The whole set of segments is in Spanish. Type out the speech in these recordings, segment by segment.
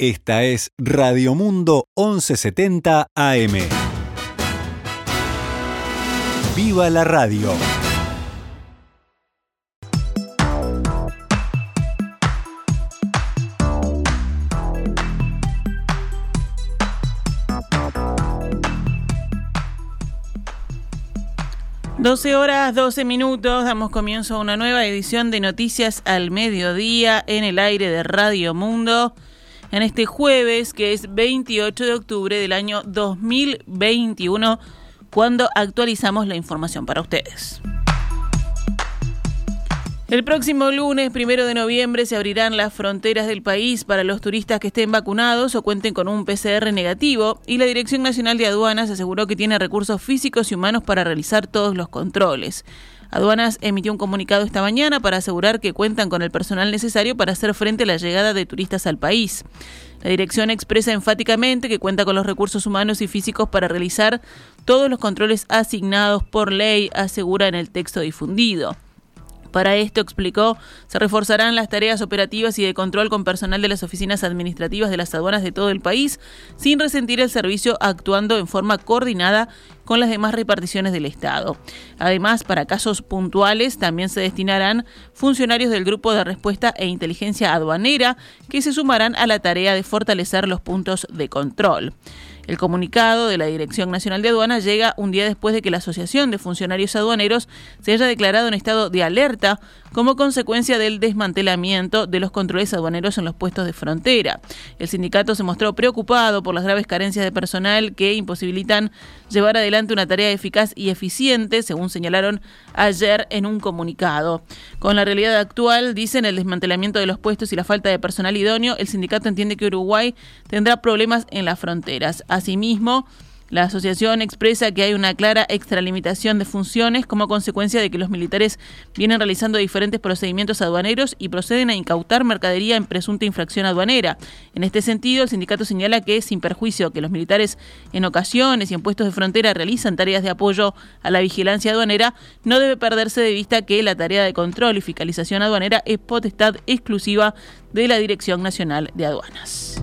Esta es Radio Mundo 1170 AM. ¡Viva la radio! Doce horas, 12 minutos, damos comienzo a una nueva edición de Noticias al Mediodía en el aire de Radio Mundo en este jueves que es 28 de octubre del año 2021 cuando actualizamos la información para ustedes. El próximo lunes, primero de noviembre, se abrirán las fronteras del país para los turistas que estén vacunados o cuenten con un PCR negativo y la Dirección Nacional de Aduanas aseguró que tiene recursos físicos y humanos para realizar todos los controles. Aduanas emitió un comunicado esta mañana para asegurar que cuentan con el personal necesario para hacer frente a la llegada de turistas al país. La dirección expresa enfáticamente que cuenta con los recursos humanos y físicos para realizar todos los controles asignados por ley, asegura en el texto difundido. Para esto, explicó, se reforzarán las tareas operativas y de control con personal de las oficinas administrativas de las aduanas de todo el país, sin resentir el servicio actuando en forma coordinada con las demás reparticiones del Estado. Además, para casos puntuales también se destinarán funcionarios del Grupo de Respuesta e Inteligencia Aduanera que se sumarán a la tarea de fortalecer los puntos de control. El comunicado de la Dirección Nacional de Aduanas llega un día después de que la Asociación de Funcionarios Aduaneros se haya declarado en estado de alerta como consecuencia del desmantelamiento de los controles aduaneros en los puestos de frontera. El sindicato se mostró preocupado por las graves carencias de personal que imposibilitan llevar adelante una tarea eficaz y eficiente, según señalaron ayer en un comunicado. Con la realidad actual, dicen el desmantelamiento de los puestos y la falta de personal idóneo, el sindicato entiende que Uruguay tendrá problemas en las fronteras. Asimismo, la asociación expresa que hay una clara extralimitación de funciones como consecuencia de que los militares vienen realizando diferentes procedimientos aduaneros y proceden a incautar mercadería en presunta infracción aduanera. En este sentido, el sindicato señala que, sin perjuicio que los militares en ocasiones y en puestos de frontera realizan tareas de apoyo a la vigilancia aduanera, no debe perderse de vista que la tarea de control y fiscalización aduanera es potestad exclusiva de la Dirección Nacional de Aduanas.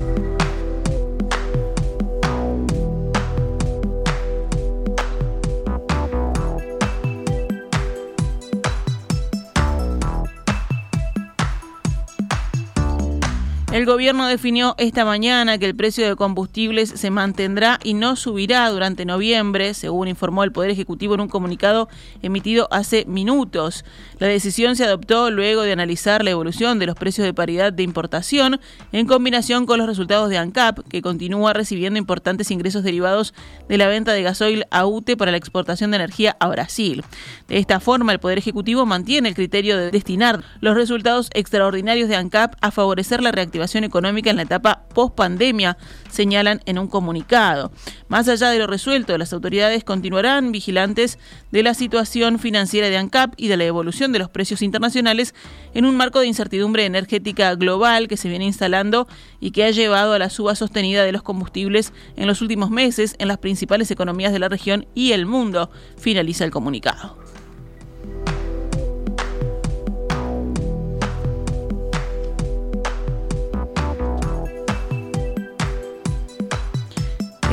El gobierno definió esta mañana que el precio de combustibles se mantendrá y no subirá durante noviembre, según informó el Poder Ejecutivo en un comunicado emitido hace minutos. La decisión se adoptó luego de analizar la evolución de los precios de paridad de importación en combinación con los resultados de ANCAP, que continúa recibiendo importantes ingresos derivados de la venta de gasoil a UTE para la exportación de energía a Brasil. De esta forma, el Poder Ejecutivo mantiene el criterio de destinar los resultados extraordinarios de ANCAP a favorecer la reactivación económica en la etapa post-pandemia, señalan en un comunicado. Más allá de lo resuelto, las autoridades continuarán vigilantes de la situación financiera de ANCAP y de la evolución de los precios internacionales en un marco de incertidumbre energética global que se viene instalando y que ha llevado a la suba sostenida de los combustibles en los últimos meses en las principales economías de la región y el mundo, finaliza el comunicado.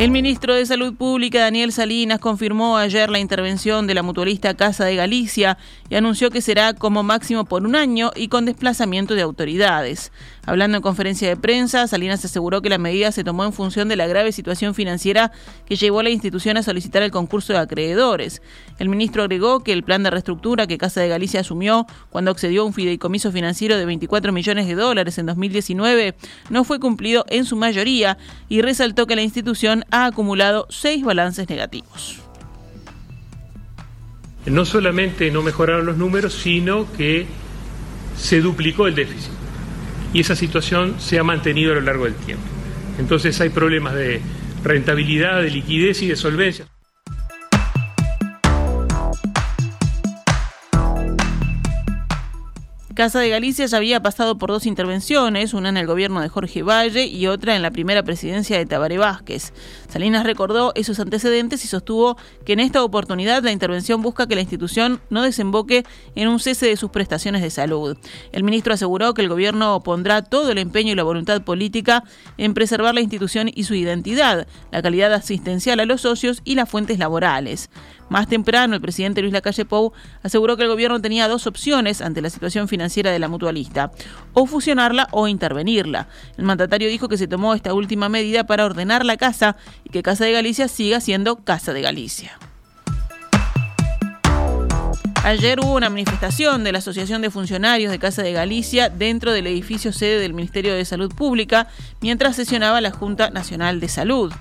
El ministro de Salud Pública, Daniel Salinas, confirmó ayer la intervención de la mutualista Casa de Galicia y anunció que será como máximo por un año y con desplazamiento de autoridades. Hablando en conferencia de prensa, Salinas aseguró que la medida se tomó en función de la grave situación financiera que llevó a la institución a solicitar el concurso de acreedores. El ministro agregó que el plan de reestructura que Casa de Galicia asumió cuando accedió a un fideicomiso financiero de 24 millones de dólares en 2019 no fue cumplido en su mayoría y resaltó que la institución ha acumulado seis balances negativos. No solamente no mejoraron los números, sino que se duplicó el déficit. Y esa situación se ha mantenido a lo largo del tiempo. Entonces hay problemas de rentabilidad, de liquidez y de solvencia. Casa de Galicia ya había pasado por dos intervenciones, una en el gobierno de Jorge Valle y otra en la primera presidencia de Tabaré Vázquez. Salinas recordó esos antecedentes y sostuvo que en esta oportunidad la intervención busca que la institución no desemboque en un cese de sus prestaciones de salud. El ministro aseguró que el gobierno pondrá todo el empeño y la voluntad política en preservar la institución y su identidad, la calidad asistencial a los socios y las fuentes laborales. Más temprano, el presidente Luis Lacalle Pou aseguró que el gobierno tenía dos opciones ante la situación financiera de la mutualista, o fusionarla o intervenirla. El mandatario dijo que se tomó esta última medida para ordenar la casa y que Casa de Galicia siga siendo Casa de Galicia. Ayer hubo una manifestación de la Asociación de Funcionarios de Casa de Galicia dentro del edificio sede del Ministerio de Salud Pública mientras sesionaba la Junta Nacional de Salud.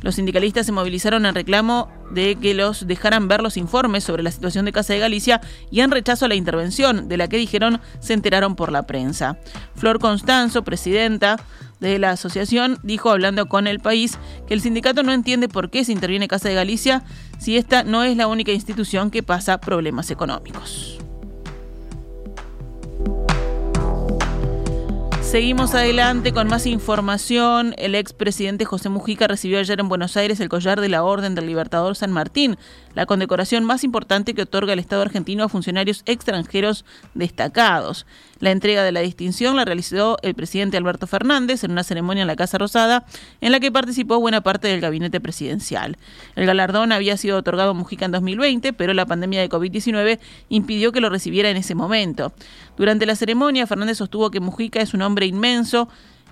Los sindicalistas se movilizaron en reclamo de que los dejaran ver los informes sobre la situación de Casa de Galicia y en rechazo a la intervención, de la que dijeron se enteraron por la prensa. Flor Constanzo, presidenta de la asociación, dijo hablando con el país que el sindicato no entiende por qué se interviene Casa de Galicia si esta no es la única institución que pasa problemas económicos. Seguimos adelante con más información. El expresidente José Mujica recibió ayer en Buenos Aires el collar de la Orden del Libertador San Martín, la condecoración más importante que otorga el Estado argentino a funcionarios extranjeros destacados. La entrega de la distinción la realizó el presidente Alberto Fernández en una ceremonia en la Casa Rosada, en la que participó buena parte del gabinete presidencial. El galardón había sido otorgado a Mujica en 2020, pero la pandemia de COVID-19 impidió que lo recibiera en ese momento. Durante la ceremonia, Fernández sostuvo que Mujica es un hombre inmenso,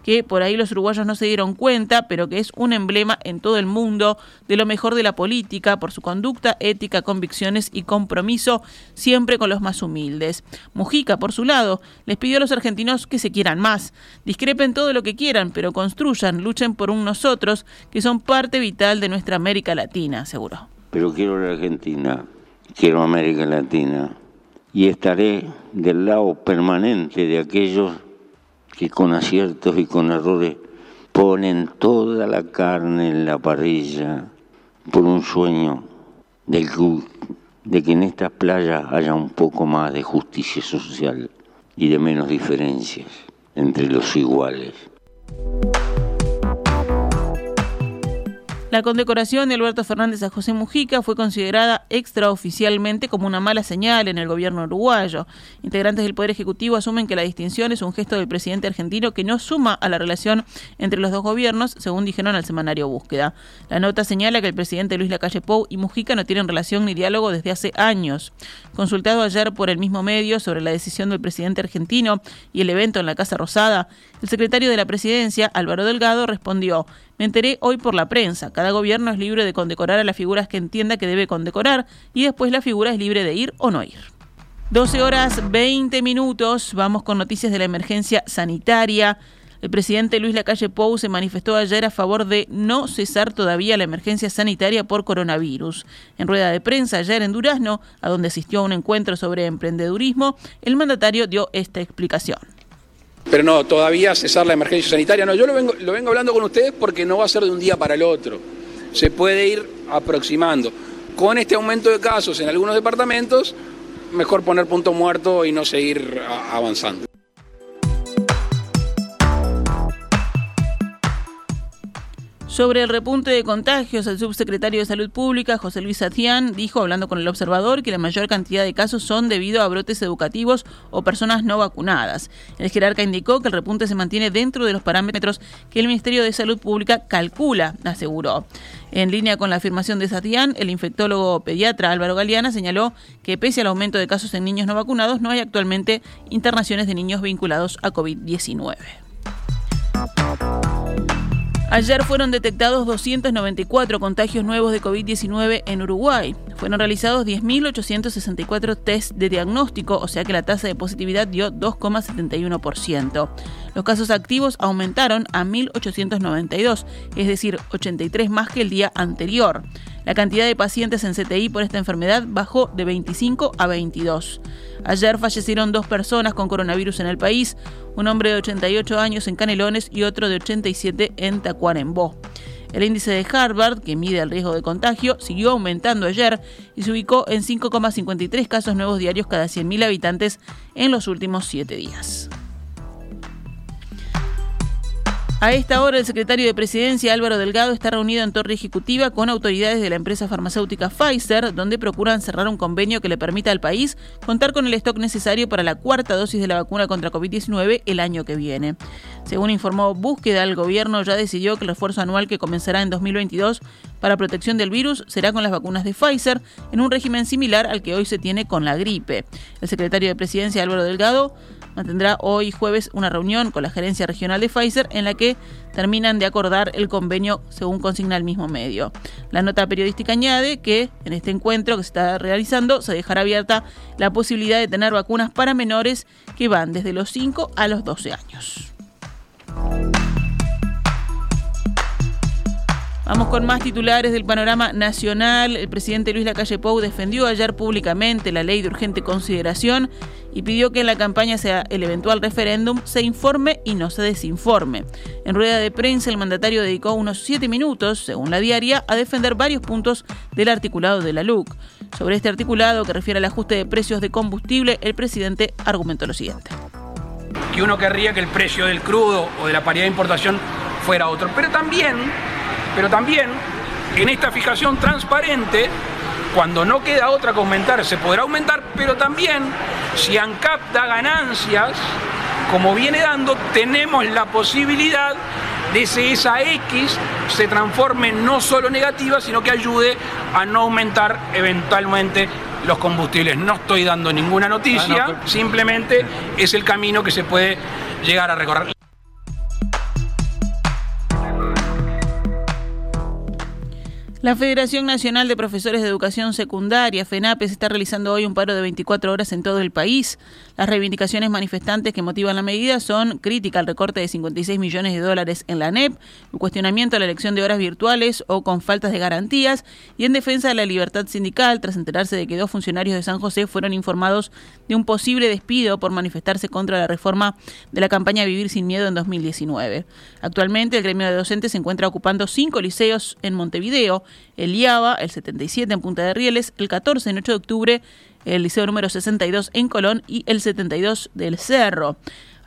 que por ahí los uruguayos no se dieron cuenta, pero que es un emblema en todo el mundo de lo mejor de la política por su conducta, ética, convicciones y compromiso siempre con los más humildes. Mujica, por su lado, les pidió a los argentinos que se quieran más, discrepen todo lo que quieran, pero construyan, luchen por un nosotros que son parte vital de nuestra América Latina, aseguró. Pero quiero la Argentina, quiero América Latina y estaré del lado permanente de aquellos que con aciertos y con errores ponen toda la carne en la parrilla por un sueño del de que en estas playas haya un poco más de justicia social y de menos diferencias entre los iguales. La condecoración de Alberto Fernández a José Mujica fue considerada extraoficialmente como una mala señal en el gobierno uruguayo. Integrantes del Poder Ejecutivo asumen que la distinción es un gesto del presidente argentino que no suma a la relación entre los dos gobiernos, según dijeron al semanario Búsqueda. La nota señala que el presidente Luis Lacalle Pou y Mujica no tienen relación ni diálogo desde hace años. Consultado ayer por el mismo medio sobre la decisión del presidente argentino y el evento en la Casa Rosada, el secretario de la presidencia, Álvaro Delgado, respondió me enteré hoy por la prensa. Gobierno es libre de condecorar a las figuras que entienda que debe condecorar y después la figura es libre de ir o no ir. 12 horas 20 minutos. Vamos con noticias de la emergencia sanitaria. El presidente Luis Lacalle Pou se manifestó ayer a favor de no cesar todavía la emergencia sanitaria por coronavirus. En rueda de prensa ayer en Durazno, a donde asistió a un encuentro sobre emprendedurismo, el mandatario dio esta explicación. Pero no, todavía cesar la emergencia sanitaria, no, yo lo vengo, lo vengo hablando con ustedes porque no va a ser de un día para el otro. Se puede ir aproximando. Con este aumento de casos en algunos departamentos, mejor poner punto muerto y no seguir avanzando. Sobre el repunte de contagios, el subsecretario de Salud Pública, José Luis Atián, dijo, hablando con el observador, que la mayor cantidad de casos son debido a brotes educativos o personas no vacunadas. El jerarca indicó que el repunte se mantiene dentro de los parámetros que el Ministerio de Salud Pública calcula, aseguró. En línea con la afirmación de Satián, el infectólogo pediatra Álvaro Galeana señaló que pese al aumento de casos en niños no vacunados, no hay actualmente internaciones de niños vinculados a COVID-19. Ayer fueron detectados 294 contagios nuevos de COVID-19 en Uruguay. Fueron realizados 10.864 test de diagnóstico, o sea que la tasa de positividad dio 2,71%. Los casos activos aumentaron a 1.892, es decir, 83 más que el día anterior. La cantidad de pacientes en CTI por esta enfermedad bajó de 25 a 22. Ayer fallecieron dos personas con coronavirus en el país, un hombre de 88 años en Canelones y otro de 87 en Tacuarembó. El índice de Harvard, que mide el riesgo de contagio, siguió aumentando ayer y se ubicó en 5,53 casos nuevos diarios cada 100.000 habitantes en los últimos siete días. A esta hora, el secretario de Presidencia, Álvaro Delgado, está reunido en Torre Ejecutiva con autoridades de la empresa farmacéutica Pfizer, donde procuran cerrar un convenio que le permita al país contar con el stock necesario para la cuarta dosis de la vacuna contra COVID-19 el año que viene. Según informó Búsqueda, el gobierno ya decidió que el refuerzo anual que comenzará en 2022 para protección del virus será con las vacunas de Pfizer, en un régimen similar al que hoy se tiene con la gripe. El secretario de Presidencia, Álvaro Delgado, mantendrá hoy jueves una reunión con la gerencia regional de Pfizer en la que terminan de acordar el convenio según consigna el mismo medio. La nota periodística añade que en este encuentro que se está realizando se dejará abierta la posibilidad de tener vacunas para menores que van desde los 5 a los 12 años. Vamos con más titulares del panorama nacional. El presidente Luis Lacalle Pou defendió ayer públicamente la ley de urgente consideración y pidió que en la campaña sea el eventual referéndum se informe y no se desinforme. En rueda de prensa, el mandatario dedicó unos siete minutos, según la diaria, a defender varios puntos del articulado de la LUC. Sobre este articulado que refiere al ajuste de precios de combustible, el presidente argumentó lo siguiente. Que uno querría que el precio del crudo o de la paridad de importación fuera otro, pero también pero también en esta fijación transparente, cuando no queda otra que aumentar, se podrá aumentar, pero también si ANCAP da ganancias, como viene dando, tenemos la posibilidad de que esa X se transforme no solo negativa, sino que ayude a no aumentar eventualmente los combustibles. No estoy dando ninguna noticia, ah, simplemente es el camino que se puede llegar a recorrer. La Federación Nacional de Profesores de Educación Secundaria, FENAPES, está realizando hoy un paro de 24 horas en todo el país. Las reivindicaciones manifestantes que motivan la medida son crítica al recorte de 56 millones de dólares en la NEP, un cuestionamiento a la elección de horas virtuales o con faltas de garantías y en defensa de la libertad sindical tras enterarse de que dos funcionarios de San José fueron informados de un posible despido por manifestarse contra la reforma de la campaña Vivir sin Miedo en 2019. Actualmente el gremio de docentes se encuentra ocupando cinco liceos en Montevideo el IABA, el 77 en Punta de Rieles, el 14 en 8 de octubre, el liceo número 62 en Colón y el 72 del Cerro.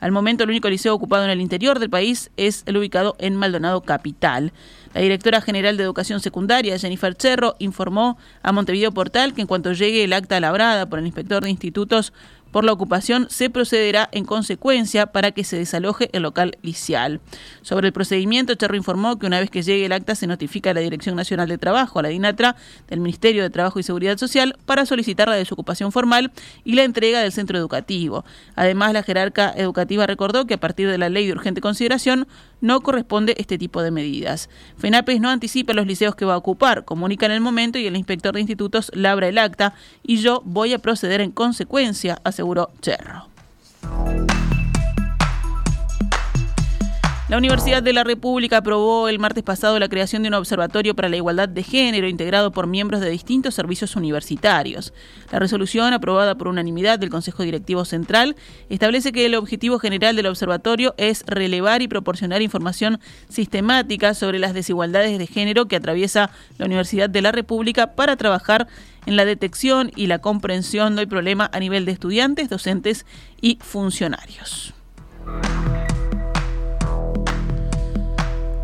Al momento, el único liceo ocupado en el interior del país es el ubicado en Maldonado Capital. La directora general de Educación Secundaria, Jennifer Cerro, informó a Montevideo Portal que en cuanto llegue el acta labrada por el inspector de institutos por la ocupación, se procederá en consecuencia para que se desaloje el local licial. Sobre el procedimiento, Cherro informó que una vez que llegue el acta se notifica a la Dirección Nacional de Trabajo, a la DINATRA, del Ministerio de Trabajo y Seguridad Social, para solicitar la desocupación formal y la entrega del centro educativo. Además, la jerarca educativa recordó que a partir de la ley de urgente consideración no corresponde este tipo de medidas. FENAPES no anticipa los liceos que va a ocupar, comunica en el momento y el inspector de institutos labra el acta y yo voy a proceder en consecuencia, aseguró Cerro. La Universidad de la República aprobó el martes pasado la creación de un observatorio para la igualdad de género integrado por miembros de distintos servicios universitarios. La resolución, aprobada por unanimidad del Consejo Directivo Central, establece que el objetivo general del observatorio es relevar y proporcionar información sistemática sobre las desigualdades de género que atraviesa la Universidad de la República para trabajar en la detección y la comprensión del problema a nivel de estudiantes, docentes y funcionarios.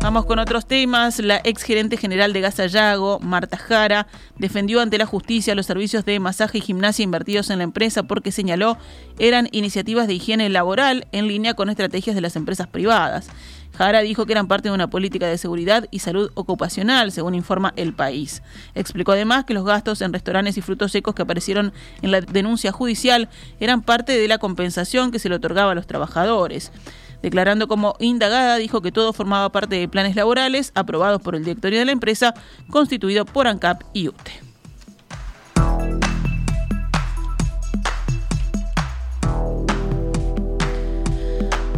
Vamos con otros temas. La ex gerente general de Gasallago, Marta Jara, defendió ante la justicia los servicios de masaje y gimnasia invertidos en la empresa porque señaló eran iniciativas de higiene laboral en línea con estrategias de las empresas privadas. Jara dijo que eran parte de una política de seguridad y salud ocupacional, según informa El País. Explicó además que los gastos en restaurantes y frutos secos que aparecieron en la denuncia judicial eran parte de la compensación que se le otorgaba a los trabajadores. Declarando como indagada, dijo que todo formaba parte de planes laborales aprobados por el directorio de la empresa, constituido por ANCAP y UTE.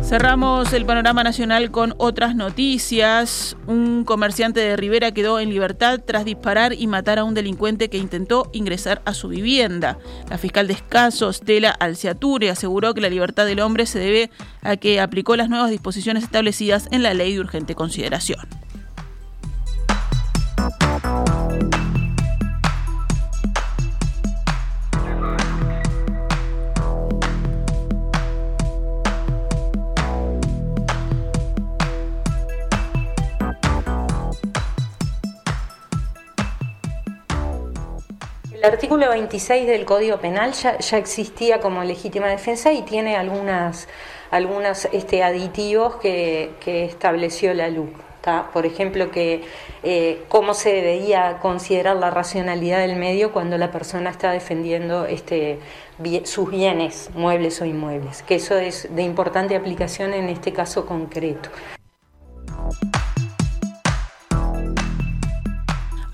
Cerramos el panorama nacional con otras noticias. Un comerciante de Rivera quedó en libertad tras disparar y matar a un delincuente que intentó ingresar a su vivienda. La fiscal de Escaso, Stella Alciature, aseguró que la libertad del hombre se debe a que aplicó las nuevas disposiciones establecidas en la ley de urgente consideración. El artículo 26 del Código Penal ya, ya existía como legítima defensa y tiene algunas, algunos este, aditivos que, que estableció la LUC. Por ejemplo, que eh, cómo se debería considerar la racionalidad del medio cuando la persona está defendiendo este, sus bienes, muebles o inmuebles, que eso es de importante aplicación en este caso concreto.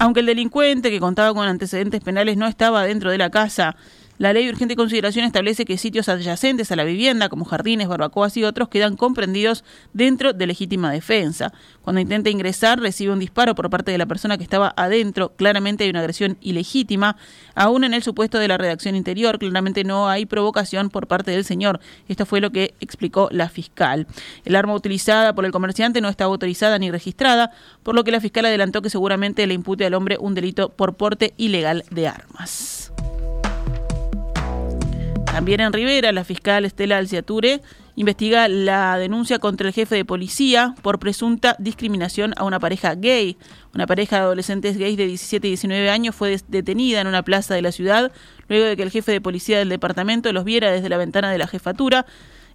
Aunque el delincuente que contaba con antecedentes penales no estaba dentro de la casa, la ley de urgente consideración establece que sitios adyacentes a la vivienda, como jardines, barbacoas y otros, quedan comprendidos dentro de legítima defensa. Cuando intenta ingresar, recibe un disparo por parte de la persona que estaba adentro. Claramente hay una agresión ilegítima. Aún en el supuesto de la redacción interior, claramente no hay provocación por parte del señor. Esto fue lo que explicó la fiscal. El arma utilizada por el comerciante no estaba autorizada ni registrada, por lo que la fiscal adelantó que seguramente le impute al hombre un delito por porte ilegal de armas. También en Rivera, la fiscal Estela Alciature investiga la denuncia contra el jefe de policía por presunta discriminación a una pareja gay. Una pareja de adolescentes gays de 17 y 19 años fue detenida en una plaza de la ciudad luego de que el jefe de policía del departamento los viera desde la ventana de la jefatura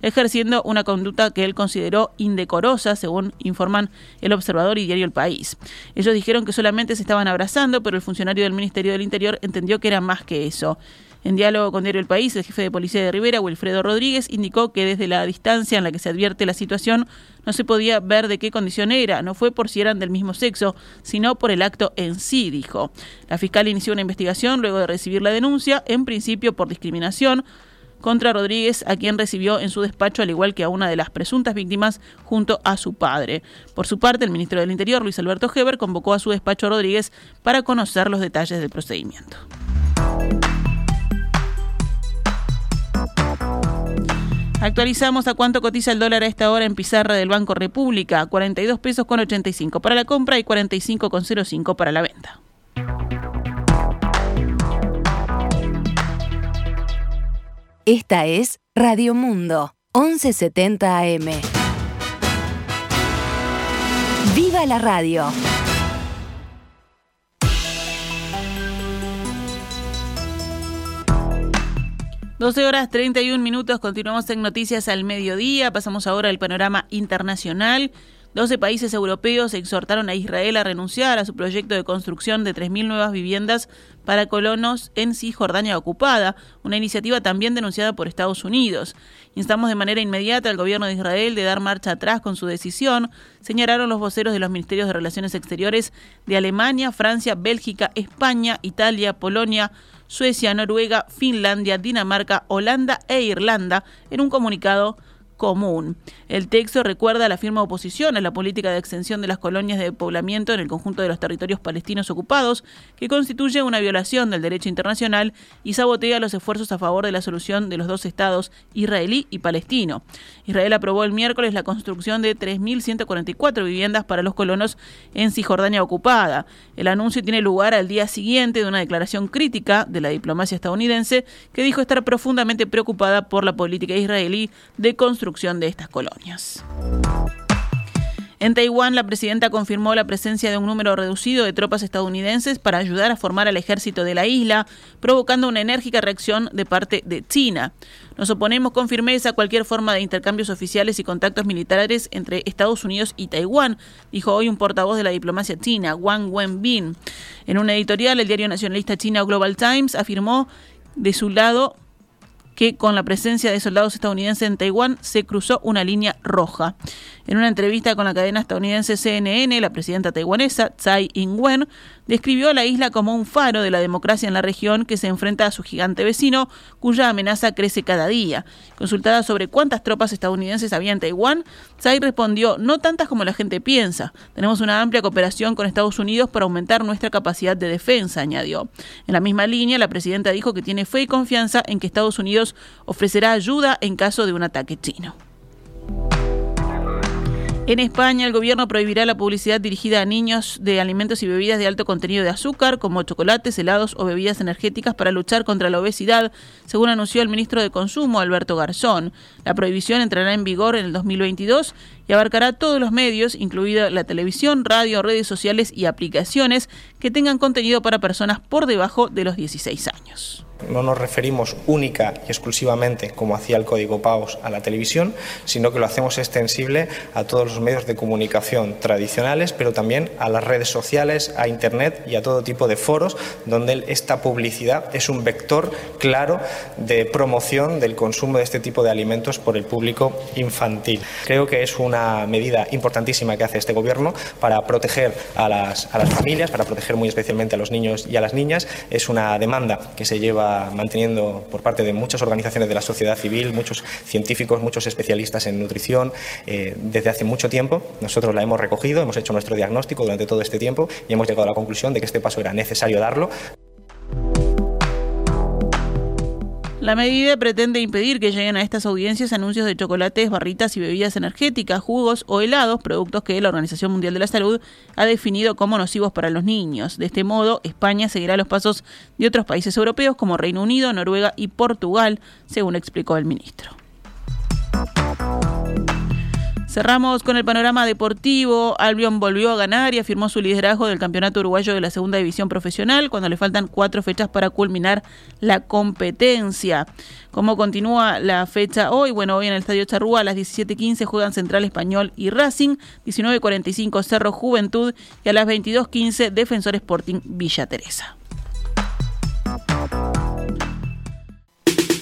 ejerciendo una conducta que él consideró indecorosa, según informan El Observador y Diario El País. Ellos dijeron que solamente se estaban abrazando, pero el funcionario del Ministerio del Interior entendió que era más que eso. En diálogo con Diario El País, el jefe de policía de Rivera, Wilfredo Rodríguez, indicó que desde la distancia en la que se advierte la situación no se podía ver de qué condición era, no fue por si eran del mismo sexo, sino por el acto en sí, dijo. La fiscal inició una investigación luego de recibir la denuncia, en principio por discriminación, contra Rodríguez, a quien recibió en su despacho, al igual que a una de las presuntas víctimas, junto a su padre. Por su parte, el ministro del Interior, Luis Alberto Heber, convocó a su despacho a Rodríguez para conocer los detalles del procedimiento. Actualizamos a cuánto cotiza el dólar a esta hora en pizarra del Banco República, 42 pesos con 85 para la compra y 45 con 05 para la venta. Esta es Radio Mundo, 1170 AM. ¡Viva la radio! 12 horas 31 minutos, continuamos en Noticias al Mediodía, pasamos ahora al panorama internacional. 12 países europeos exhortaron a Israel a renunciar a su proyecto de construcción de 3.000 nuevas viviendas para colonos en Cisjordania ocupada, una iniciativa también denunciada por Estados Unidos. Instamos de manera inmediata al gobierno de Israel de dar marcha atrás con su decisión, señalaron los voceros de los ministerios de Relaciones Exteriores de Alemania, Francia, Bélgica, España, Italia, Polonia, Suecia, Noruega, Finlandia, Dinamarca, Holanda e Irlanda en un comunicado común. El texto recuerda la firma oposición a la política de extensión de las colonias de poblamiento en el conjunto de los territorios palestinos ocupados, que constituye una violación del derecho internacional y sabotea los esfuerzos a favor de la solución de los dos estados, israelí y palestino. Israel aprobó el miércoles la construcción de 3.144 viviendas para los colonos en Cisjordania ocupada. El anuncio tiene lugar al día siguiente de una declaración crítica de la diplomacia estadounidense que dijo estar profundamente preocupada por la política israelí de construcción de estas colonias. En Taiwán, la presidenta confirmó la presencia de un número reducido de tropas estadounidenses para ayudar a formar al ejército de la isla, provocando una enérgica reacción de parte de China. Nos oponemos con firmeza a cualquier forma de intercambios oficiales y contactos militares entre Estados Unidos y Taiwán, dijo hoy un portavoz de la diplomacia china, Wang Wenbin. En un editorial, el diario nacionalista chino Global Times afirmó de su lado que con la presencia de soldados estadounidenses en Taiwán se cruzó una línea roja. En una entrevista con la cadena estadounidense CNN, la presidenta taiwanesa Tsai Ing-wen describió a la isla como un faro de la democracia en la región que se enfrenta a su gigante vecino, cuya amenaza crece cada día. Consultada sobre cuántas tropas estadounidenses había en Taiwán, Tsai respondió, no tantas como la gente piensa. Tenemos una amplia cooperación con Estados Unidos para aumentar nuestra capacidad de defensa, añadió. En la misma línea, la presidenta dijo que tiene fe y confianza en que Estados Unidos ofrecerá ayuda en caso de un ataque chino. En España, el gobierno prohibirá la publicidad dirigida a niños de alimentos y bebidas de alto contenido de azúcar, como chocolates, helados o bebidas energéticas para luchar contra la obesidad, según anunció el ministro de Consumo, Alberto Garzón. La prohibición entrará en vigor en el 2022 y abarcará todos los medios, incluida la televisión, radio, redes sociales y aplicaciones que tengan contenido para personas por debajo de los 16 años. No nos referimos única y exclusivamente, como hacía el Código PAOS, a la televisión, sino que lo hacemos extensible a todos los medios de comunicación tradicionales, pero también a las redes sociales, a Internet y a todo tipo de foros donde esta publicidad es un vector claro de promoción del consumo de este tipo de alimentos por el público infantil. Creo que es una medida importantísima que hace este Gobierno para proteger a las, a las familias, para proteger muy especialmente a los niños y a las niñas. Es una demanda que se lleva manteniendo por parte de muchas organizaciones de la sociedad civil, muchos científicos, muchos especialistas en nutrición eh, desde hace mucho tiempo. Nosotros la hemos recogido, hemos hecho nuestro diagnóstico durante todo este tiempo y hemos llegado a la conclusión de que este paso era necesario darlo. La medida pretende impedir que lleguen a estas audiencias anuncios de chocolates, barritas y bebidas energéticas, jugos o helados, productos que la Organización Mundial de la Salud ha definido como nocivos para los niños. De este modo, España seguirá los pasos de otros países europeos como Reino Unido, Noruega y Portugal, según explicó el ministro. Cerramos con el panorama deportivo. Albion volvió a ganar y afirmó su liderazgo del campeonato uruguayo de la segunda división profesional cuando le faltan cuatro fechas para culminar la competencia. ¿Cómo continúa la fecha hoy? Bueno, hoy en el Estadio Charrúa a las 17.15 juegan Central Español y Racing, 19.45 Cerro Juventud y a las 22.15 Defensor Sporting Villa Teresa.